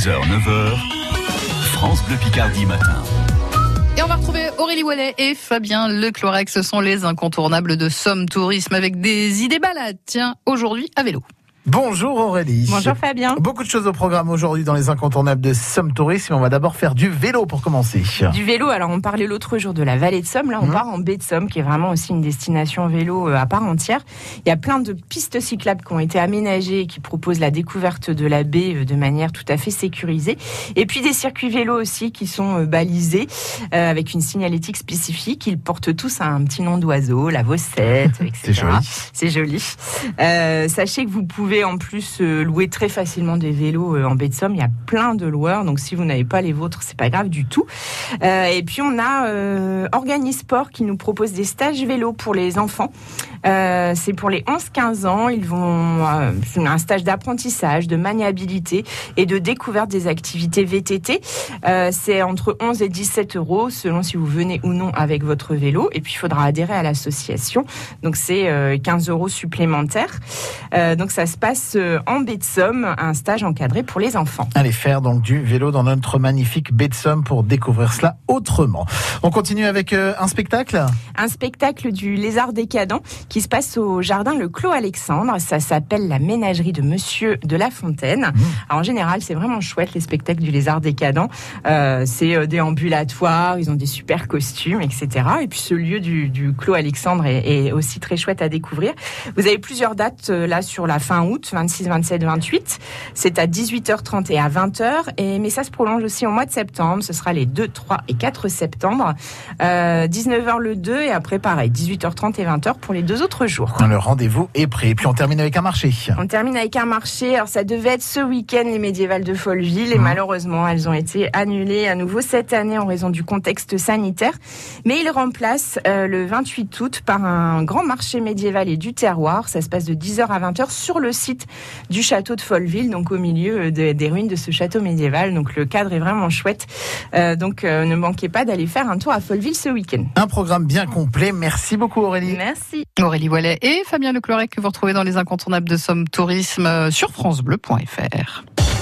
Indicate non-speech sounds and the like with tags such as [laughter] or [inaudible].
6h, 9h, France Bleu Picardie matin. Et on va retrouver Aurélie Wallet et Fabien Leclorec. Ce sont les incontournables de Somme Tourisme avec des idées balades. Tiens, aujourd'hui à vélo. Bonjour Aurélie. Bonjour Fabien. Beaucoup de choses au programme aujourd'hui dans les incontournables de Somme Tourisme. On va d'abord faire du vélo pour commencer. Du vélo, alors on parlait l'autre jour de la vallée de Somme. Là, on Mhm. part en baie de Somme, qui est vraiment aussi une destination vélo euh, à part entière. Il y a plein de pistes cyclables qui ont été aménagées et qui proposent la découverte de la baie euh, de manière tout à fait sécurisée. Et puis des circuits vélo aussi qui sont euh, balisés avec une signalétique spécifique. Ils portent tous un petit nom d'oiseau, la Vossette, [laughs] etc. C'est joli. C'est joli. Euh, sachez que vous pouvez en plus euh, louer très facilement des vélos euh, en baie de Somme. Il y a plein de loueurs, donc si vous n'avez pas les vôtres, c'est pas grave du tout. Euh, et puis on a Organisport qui nous propose des stages vélo pour les enfants. C'est pour les 11-15 ans. Ils vont euh, un stage d'apprentissage, de maniabilité et de découverte des activités VTT. C'est entre 11 et 17 euros selon si vous venez ou non avec votre vélo. Et puis il faudra adhérer à l'association. Donc c'est euh, 15 euros supplémentaires. Donc ça se passe euh, en baie de Somme, un stage encadré pour les enfants. Allez faire donc du vélo dans notre magnifique baie de Somme pour découvrir cela autrement. On continue avec euh, un spectacle. un spectacle du lézard décadent qui se passe au jardin Le Clos Alexandre. Ça s'appelle la ménagerie de Monsieur de La Fontaine. Alors, en général, c'est vraiment chouette les spectacles du lézard décadent. Euh, c'est des ambulatoires, ils ont des super costumes, etc. Et puis ce lieu du, du Clos Alexandre est, est aussi très chouette à découvrir. Vous avez plusieurs dates là sur la fin août, 26, 27, 28. C'est à 18h30 et à 20h. Et, mais ça se prolonge aussi au mois de septembre. Ce sera les 2, 3 et 4 septembre. Euh, 19h le 2 et après pareil, 18h30 et 20h pour les deux autres jours. Le rendez-vous est prêt. Et puis on termine avec un marché. On termine avec un marché. Alors ça devait être ce week-end les médiévales de Folleville et Mhm. malheureusement elles ont été annulées à nouveau cette année en raison du contexte sanitaire. Mais ils remplacent euh, le 28 août par un grand marché médiéval et du terroir. Ça se passe de 10h à 20h sur le site du château de Folleville, donc au milieu euh, de- des ruines de ce château médiéval. Donc le cadre est vraiment chouette. Euh, donc euh, ne manquez pas d'aller faire un tour à Folleville ce week-end. Un programme bien complet. Merci beaucoup Aurélie. Merci. Aurélie Wallet et Fabien Leclorec que vous retrouvez dans les incontournables de Somme Tourisme sur francebleu.fr.